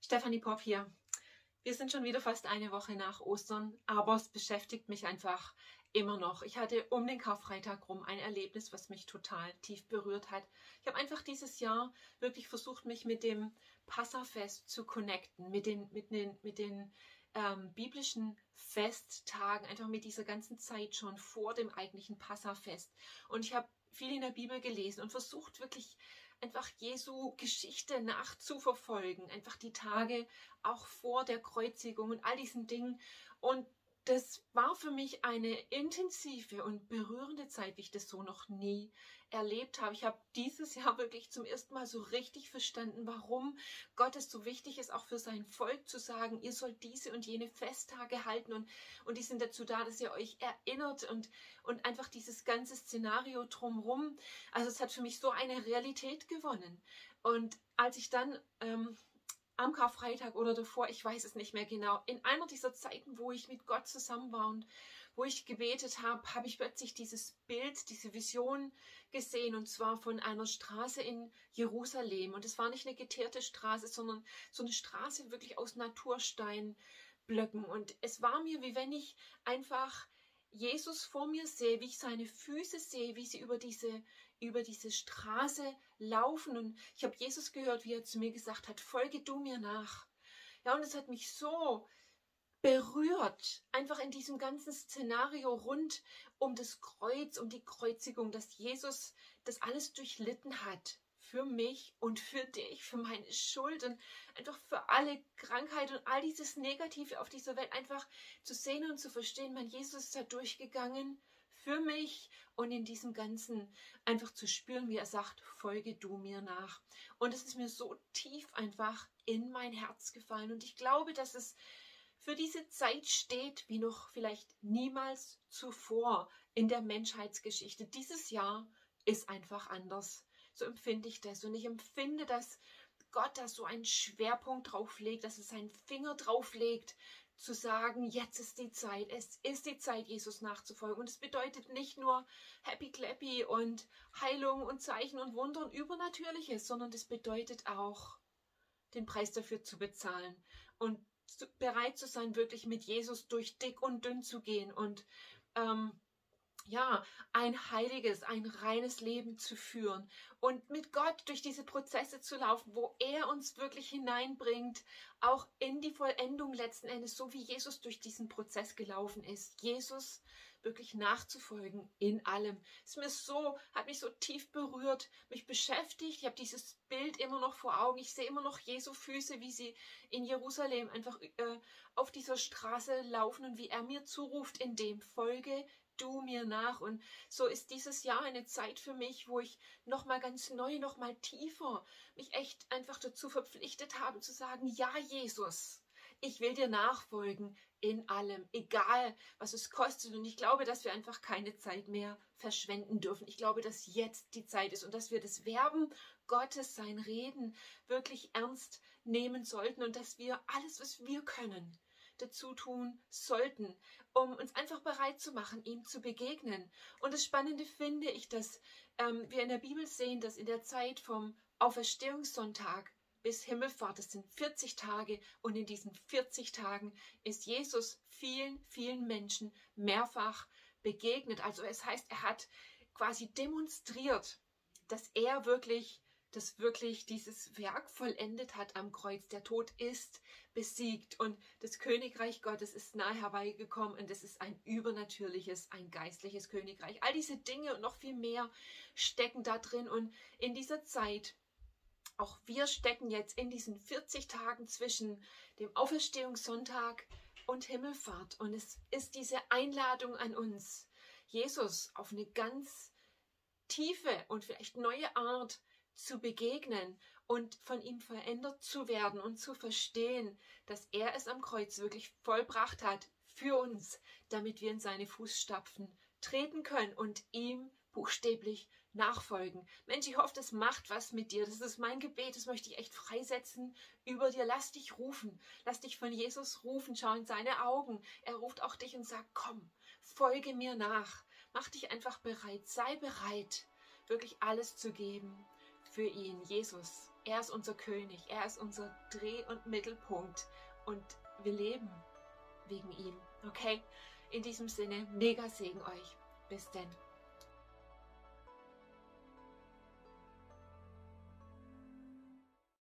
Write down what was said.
Stefanie Popp hier. Wir sind schon wieder fast eine Woche nach Ostern, aber es beschäftigt mich einfach immer noch. Ich hatte um den Karfreitag rum ein Erlebnis, was mich total tief berührt hat. Ich habe einfach dieses Jahr wirklich versucht, mich mit dem Passafest zu connecten, mit den, mit den, mit den ähm, biblischen Festtagen, einfach mit dieser ganzen Zeit schon vor dem eigentlichen Passafest. Und ich habe viel in der Bibel gelesen und versucht wirklich einfach Jesu Geschichte nachzuverfolgen, einfach die Tage auch vor der Kreuzigung und all diesen Dingen. Und das war für mich eine intensive und berührende Zeit, wie ich das so noch nie erlebt habe. Ich habe dieses Jahr wirklich zum ersten Mal so richtig verstanden, warum Gott es so wichtig ist, auch für sein Volk zu sagen, ihr sollt diese und jene Festtage halten und, und die sind dazu da, dass ihr euch erinnert und, und einfach dieses ganze Szenario drumherum. Also es hat für mich so eine Realität gewonnen. Und als ich dann ähm, am Karfreitag oder davor, ich weiß es nicht mehr genau, in einer dieser Zeiten, wo ich mit Gott zusammen war und wo ich gebetet habe, habe ich plötzlich dieses Bild, diese Vision gesehen und zwar von einer Straße in Jerusalem. Und es war nicht eine geteerte Straße, sondern so eine Straße wirklich aus Natursteinblöcken. Und es war mir, wie wenn ich einfach Jesus vor mir sehe, wie ich seine Füße sehe, wie sie über diese, über diese Straße laufen. Und ich habe Jesus gehört, wie er zu mir gesagt hat, folge du mir nach. Ja, und es hat mich so berührt, einfach in diesem ganzen Szenario rund um das Kreuz, um die Kreuzigung, dass Jesus das alles durchlitten hat für mich und für dich, für meine Schuld und einfach für alle Krankheit und all dieses Negative auf dieser Welt einfach zu sehen und zu verstehen, mein Jesus ist da durchgegangen für mich und in diesem Ganzen einfach zu spüren, wie er sagt, folge du mir nach. Und es ist mir so tief einfach in mein Herz gefallen und ich glaube, dass es für diese Zeit steht, wie noch vielleicht niemals zuvor in der Menschheitsgeschichte. Dieses Jahr ist einfach anders so empfinde ich das. Und ich empfinde, dass Gott da so einen Schwerpunkt drauf legt, dass es seinen Finger drauf legt, zu sagen, jetzt ist die Zeit, es ist die Zeit, Jesus nachzufolgen. Und es bedeutet nicht nur Happy Clappy und Heilung und Zeichen und Wunder und Übernatürliches, sondern es bedeutet auch, den Preis dafür zu bezahlen und bereit zu sein, wirklich mit Jesus durch dick und dünn zu gehen und ähm, ja, ein heiliges, ein reines Leben zu führen und mit Gott durch diese Prozesse zu laufen, wo er uns wirklich hineinbringt, auch in die Vollendung letzten Endes, so wie Jesus durch diesen Prozess gelaufen ist. Jesus wirklich nachzufolgen in allem. Ist mir so, hat mich so tief berührt, mich beschäftigt. Ich habe dieses Bild immer noch vor Augen. Ich sehe immer noch Jesu Füße, wie sie in Jerusalem einfach äh, auf dieser Straße laufen und wie er mir zuruft, in dem Folge du mir nach. Und so ist dieses Jahr eine Zeit für mich, wo ich nochmal ganz neu, nochmal tiefer mich echt einfach dazu verpflichtet habe zu sagen, ja, Jesus, ich will dir nachfolgen in allem, egal was es kostet. Und ich glaube, dass wir einfach keine Zeit mehr verschwenden dürfen. Ich glaube, dass jetzt die Zeit ist und dass wir das Werben Gottes, sein Reden wirklich ernst nehmen sollten und dass wir alles, was wir können, dazu tun sollten, um uns einfach bereit zu machen, ihm zu begegnen. Und das Spannende finde ich, dass ähm, wir in der Bibel sehen, dass in der Zeit vom Auferstehungssonntag bis Himmelfahrt, das sind 40 Tage und in diesen 40 Tagen ist Jesus vielen, vielen Menschen mehrfach begegnet. Also es heißt, er hat quasi demonstriert, dass er wirklich das wirklich dieses Werk vollendet hat am Kreuz. Der Tod ist besiegt und das Königreich Gottes ist nahe herbeigekommen und es ist ein übernatürliches, ein geistliches Königreich. All diese Dinge und noch viel mehr stecken da drin und in dieser Zeit auch wir stecken jetzt in diesen 40 Tagen zwischen dem Auferstehungssonntag und Himmelfahrt. Und es ist diese Einladung an uns, Jesus auf eine ganz tiefe und vielleicht neue Art zu begegnen und von ihm verändert zu werden und zu verstehen, dass er es am Kreuz wirklich vollbracht hat für uns, damit wir in seine Fußstapfen treten können und ihm buchstäblich nachfolgen. Mensch, ich hoffe, das macht was mit dir. Das ist mein Gebet, das möchte ich echt freisetzen über dir. Lass dich rufen, lass dich von Jesus rufen, schau in seine Augen. Er ruft auch dich und sagt, komm, folge mir nach. Mach dich einfach bereit, sei bereit, wirklich alles zu geben für ihn, Jesus. Er ist unser König, er ist unser Dreh- und Mittelpunkt und wir leben wegen ihm. Okay? In diesem Sinne, mega Segen euch. Bis denn.